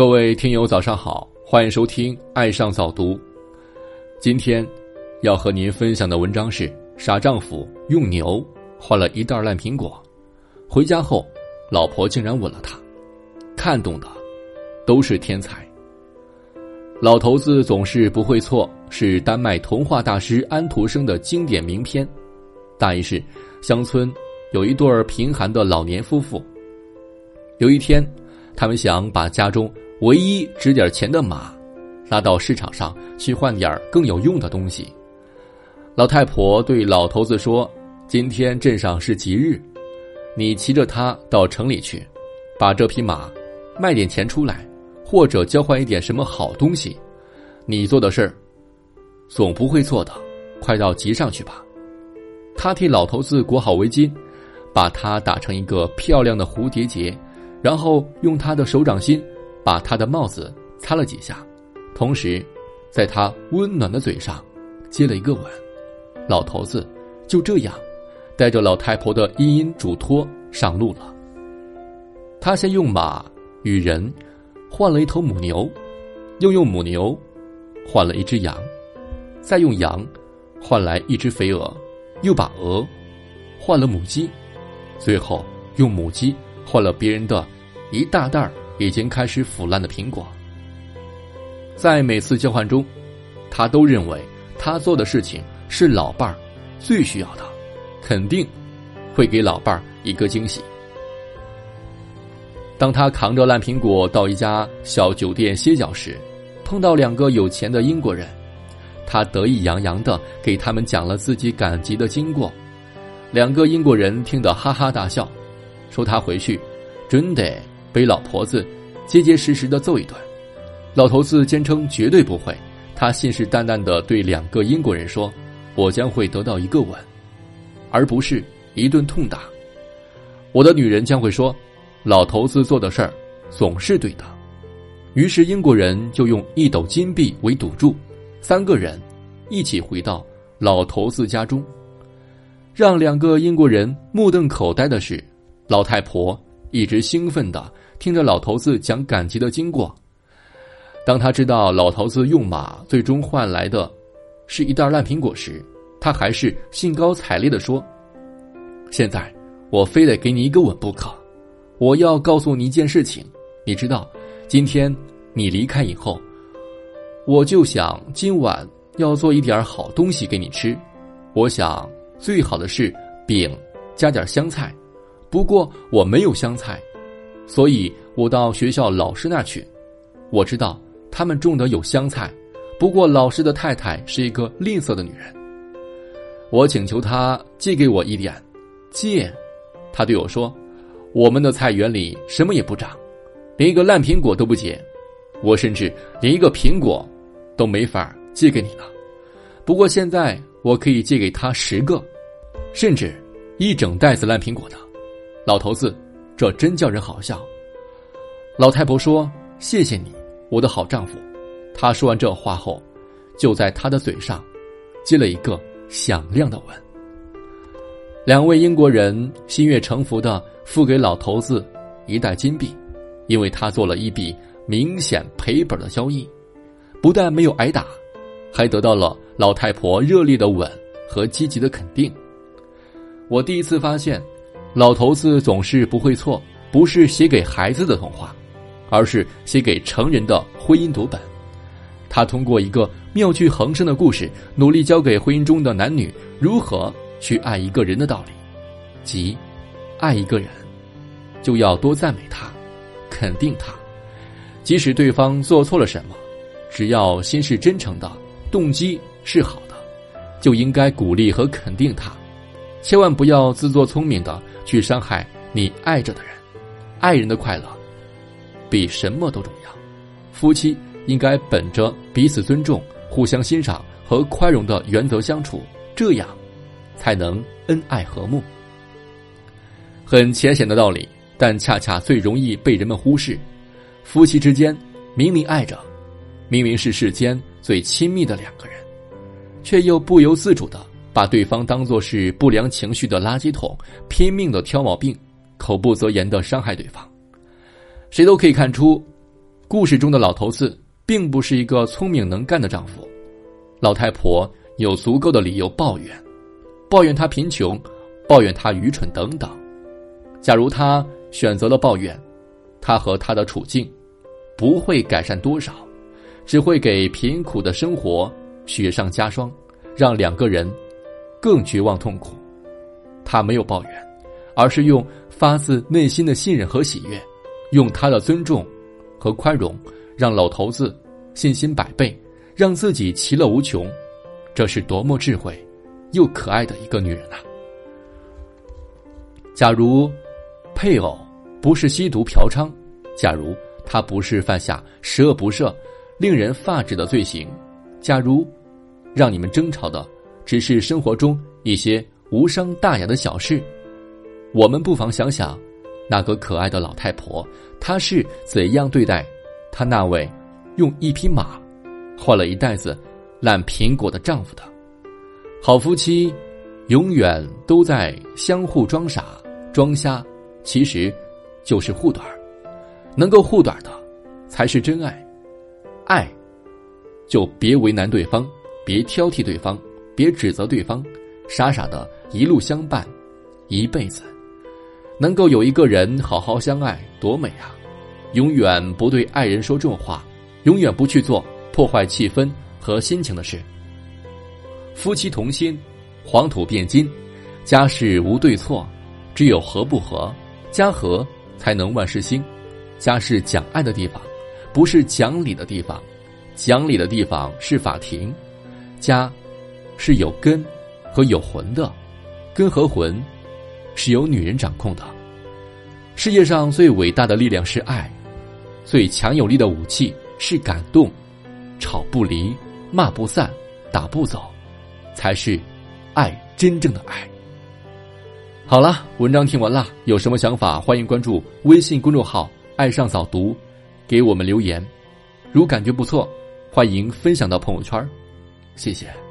各位听友，早上好，欢迎收听《爱上早读》。今天要和您分享的文章是：傻丈夫用牛换了一袋烂苹果，回家后，老婆竟然吻了他。看懂的都是天才。老头子总是不会错，是丹麦童话大师安徒生的经典名篇。大意是，乡村有一对贫寒的老年夫妇。有一天，他们想把家中唯一值点钱的马，拉到市场上去换点更有用的东西。老太婆对老头子说：“今天镇上是吉日，你骑着它到城里去，把这匹马卖点钱出来，或者交换一点什么好东西。你做的事儿总不会错的，快到集上去吧。”他替老头子裹好围巾，把它打成一个漂亮的蝴蝶结。然后用他的手掌心，把他的帽子擦了几下，同时，在他温暖的嘴上，接了一个吻。老头子就这样，带着老太婆的殷殷嘱托上路了。他先用马与人换了一头母牛，又用母牛换了一只羊，再用羊换来一只肥鹅，又把鹅换了母鸡，最后用母鸡。换了别人的一大袋已经开始腐烂的苹果，在每次交换中，他都认为他做的事情是老伴儿最需要的，肯定会给老伴儿一个惊喜。当他扛着烂苹果到一家小酒店歇脚时，碰到两个有钱的英国人，他得意洋洋的给他们讲了自己赶集的经过，两个英国人听得哈哈大笑。说他回去，准得被老婆子结结实实的揍一顿。老头子坚称绝对不会，他信誓旦旦的对两个英国人说：“我将会得到一个吻，而不是一顿痛打。”我的女人将会说：“老头子做的事儿总是对的。”于是英国人就用一斗金币为赌注，三个人一起回到老头子家中。让两个英国人目瞪口呆的是。老太婆一直兴奋的听着老头子讲赶集的经过。当他知道老头子用马最终换来的，是一袋烂苹果时，他还是兴高采烈的说：“现在我非得给你一个吻不可！我要告诉你一件事情，你知道，今天你离开以后，我就想今晚要做一点好东西给你吃。我想最好的是饼加点香菜。”不过我没有香菜，所以我到学校老师那去。我知道他们种的有香菜，不过老师的太太是一个吝啬的女人。我请求他借给我一点，借。他对我说：“我们的菜园里什么也不长，连一个烂苹果都不结。我甚至连一个苹果都没法借给你了。不过现在我可以借给他十个，甚至一整袋子烂苹果的。”老头子，这真叫人好笑。老太婆说：“谢谢你，我的好丈夫。”他说完这话后，就在他的嘴上接了一个响亮的吻。两位英国人心悦诚服的付给老头子一袋金币，因为他做了一笔明显赔本的交易，不但没有挨打，还得到了老太婆热烈的吻和积极的肯定。我第一次发现。老头子总是不会错，不是写给孩子的童话，而是写给成人的婚姻读本。他通过一个妙趣横生的故事，努力教给婚姻中的男女如何去爱一个人的道理，即爱一个人就要多赞美他，肯定他，即使对方做错了什么，只要心是真诚的，动机是好的，就应该鼓励和肯定他，千万不要自作聪明的。去伤害你爱着的人，爱人的快乐比什么都重要。夫妻应该本着彼此尊重、互相欣赏和宽容的原则相处，这样才能恩爱和睦。很浅显的道理，但恰恰最容易被人们忽视。夫妻之间明明爱着，明明是世间最亲密的两个人，却又不由自主的。把对方当作是不良情绪的垃圾桶，拼命的挑毛病，口不择言的伤害对方。谁都可以看出，故事中的老头子并不是一个聪明能干的丈夫，老太婆有足够的理由抱怨，抱怨他贫穷，抱怨他愚蠢等等。假如他选择了抱怨，他和他的处境不会改善多少，只会给贫苦的生活雪上加霜，让两个人更绝望痛苦。他没有抱怨，而是用发自内心的信任和喜悦，用他的尊重。和宽容，让老头子信心百倍，让自己其乐无穷，这是多么智慧又可爱的一个女人啊！假如配偶不是吸毒嫖娼，假如他不是犯下十恶不赦、令人发指的罪行，假如让你们争吵的只是生活中一些无伤大雅的小事，我们不妨想想。那个可爱的老太婆，她是怎样对待她那位用一匹马换了一袋子烂苹果的丈夫的？好夫妻永远都在相互装傻装瞎，其实就是护短能够护短的才是真爱。爱就别为难对方，别挑剔对方，别指责对方，傻傻的一路相伴一辈子。能够有一个人好好相爱，多美啊！永远不对爱人说重话，永远不去做破坏气氛和心情的事。夫妻同心，黄土变金。家事无对错，只有和不和。家和才能万事兴。家是讲爱的地方，不是讲理的地方。讲理的地方是法庭。家是有根和有魂的，根和魂。是由女人掌控的。世界上最伟大的力量是爱，最强有力的武器是感动。吵不离，骂不散，打不走，才是爱真正的爱。好了，文章听完了，有什么想法，欢迎关注微信公众号“爱上早读”，给我们留言。如感觉不错，欢迎分享到朋友圈，谢谢。